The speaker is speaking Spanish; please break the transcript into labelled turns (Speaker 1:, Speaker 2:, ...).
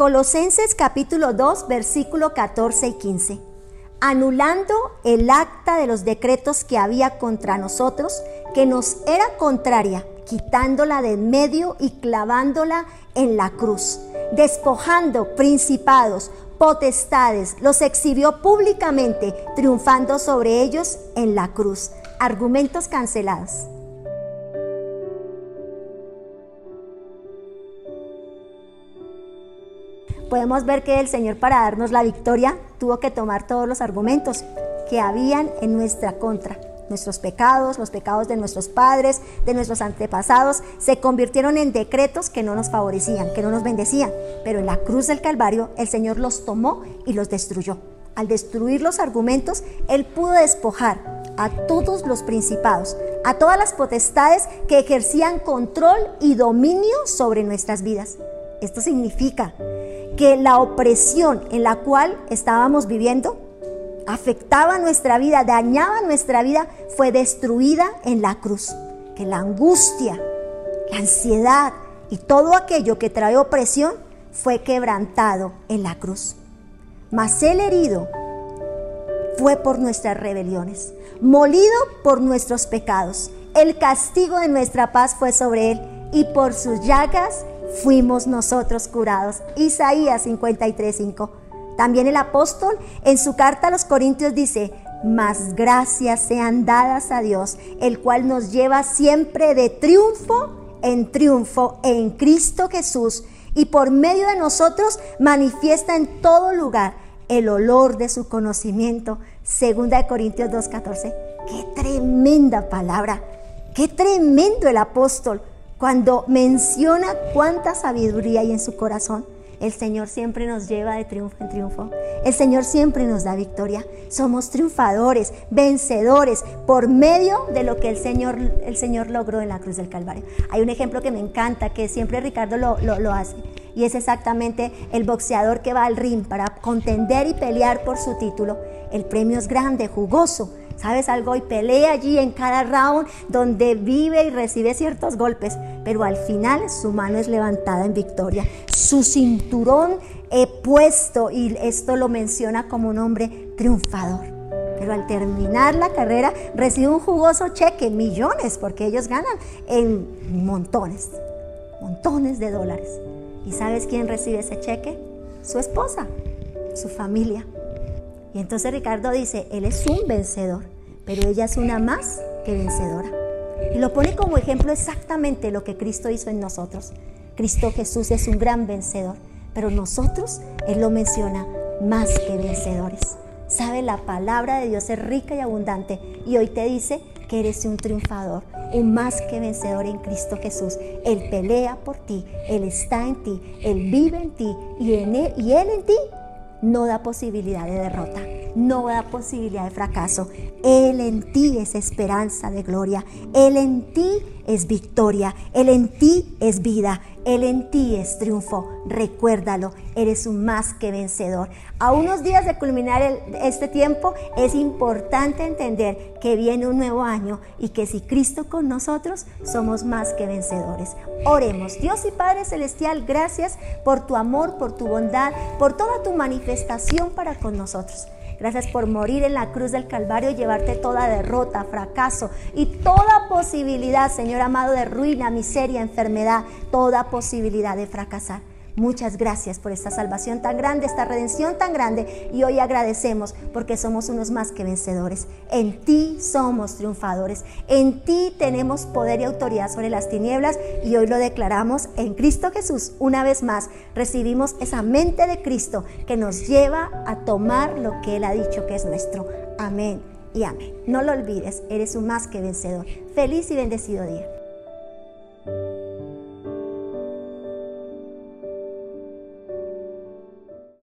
Speaker 1: Colosenses capítulo 2, versículo 14 y 15. Anulando el acta de los decretos que había contra nosotros, que nos era contraria, quitándola de en medio y clavándola en la cruz, despojando principados, potestades, los exhibió públicamente, triunfando sobre ellos en la cruz. Argumentos cancelados. Podemos ver que el Señor para darnos la victoria tuvo que tomar todos los argumentos que habían en nuestra contra. Nuestros pecados, los pecados de nuestros padres, de nuestros antepasados, se convirtieron en decretos que no nos favorecían, que no nos bendecían. Pero en la cruz del Calvario el Señor los tomó y los destruyó. Al destruir los argumentos, Él pudo despojar a todos los principados, a todas las potestades que ejercían control y dominio sobre nuestras vidas. Esto significa que la opresión en la cual estábamos viviendo afectaba nuestra vida, dañaba nuestra vida, fue destruida en la cruz. Que la angustia, la ansiedad y todo aquello que trae opresión fue quebrantado en la cruz. Mas el herido fue por nuestras rebeliones, molido por nuestros pecados. El castigo de nuestra paz fue sobre él y por sus llagas fuimos nosotros curados. Isaías 53:5. También el apóstol en su carta a los Corintios dice, más gracias sean dadas a Dios, el cual nos lleva siempre de triunfo en triunfo en Cristo Jesús y por medio de nosotros manifiesta en todo lugar el olor de su conocimiento. Segunda de Corintios 2:14. Qué tremenda palabra. Qué tremendo el apóstol cuando menciona cuánta sabiduría hay en su corazón, el Señor siempre nos lleva de triunfo en triunfo. El Señor siempre nos da victoria. Somos triunfadores, vencedores por medio de lo que el Señor, el Señor logró en la cruz del Calvario. Hay un ejemplo que me encanta, que siempre Ricardo lo, lo hace. Y es exactamente el boxeador que va al ring para contender y pelear por su título. El premio es grande, jugoso, ¿sabes algo? Y pelea allí en cada round donde vive y recibe ciertos golpes, pero al final su mano es levantada en victoria, su cinturón he puesto y esto lo menciona como un hombre triunfador. Pero al terminar la carrera recibe un jugoso cheque, millones, porque ellos ganan en montones, montones de dólares. ¿Y sabes quién recibe ese cheque? Su esposa, su familia. Y entonces Ricardo dice, él es un vencedor, pero ella es una más que vencedora. Y lo pone como ejemplo exactamente lo que Cristo hizo en nosotros. Cristo Jesús es un gran vencedor, pero nosotros, Él lo menciona, más que vencedores. Sabe, la palabra de Dios es rica y abundante y hoy te dice que eres un triunfador, un más que vencedor en Cristo Jesús. Él pelea por ti, Él está en ti, Él vive en ti y, en él, y Él en ti no da posibilidad de derrota, no da posibilidad de fracaso. Él en ti es esperanza de gloria, Él en ti es victoria, Él en ti es vida, Él en ti es triunfo. Recuérdalo, eres un más que vencedor. A unos días de culminar este tiempo es importante entender que viene un nuevo año y que si Cristo con nosotros somos más que vencedores. Oremos, Dios y Padre Celestial, gracias por tu amor, por tu bondad, por toda tu manifestación para con nosotros. Gracias por morir en la cruz del Calvario y llevarte toda derrota, fracaso y toda posibilidad, Señor amado, de ruina, miseria, enfermedad, toda posibilidad de fracasar. Muchas gracias por esta salvación tan grande, esta redención tan grande. Y hoy agradecemos porque somos unos más que vencedores. En ti somos triunfadores. En ti tenemos poder y autoridad sobre las tinieblas. Y hoy lo declaramos en Cristo Jesús. Una vez más, recibimos esa mente de Cristo que nos lleva a tomar lo que Él ha dicho que es nuestro. Amén y amén. No lo olvides, eres un más que vencedor. Feliz y bendecido día.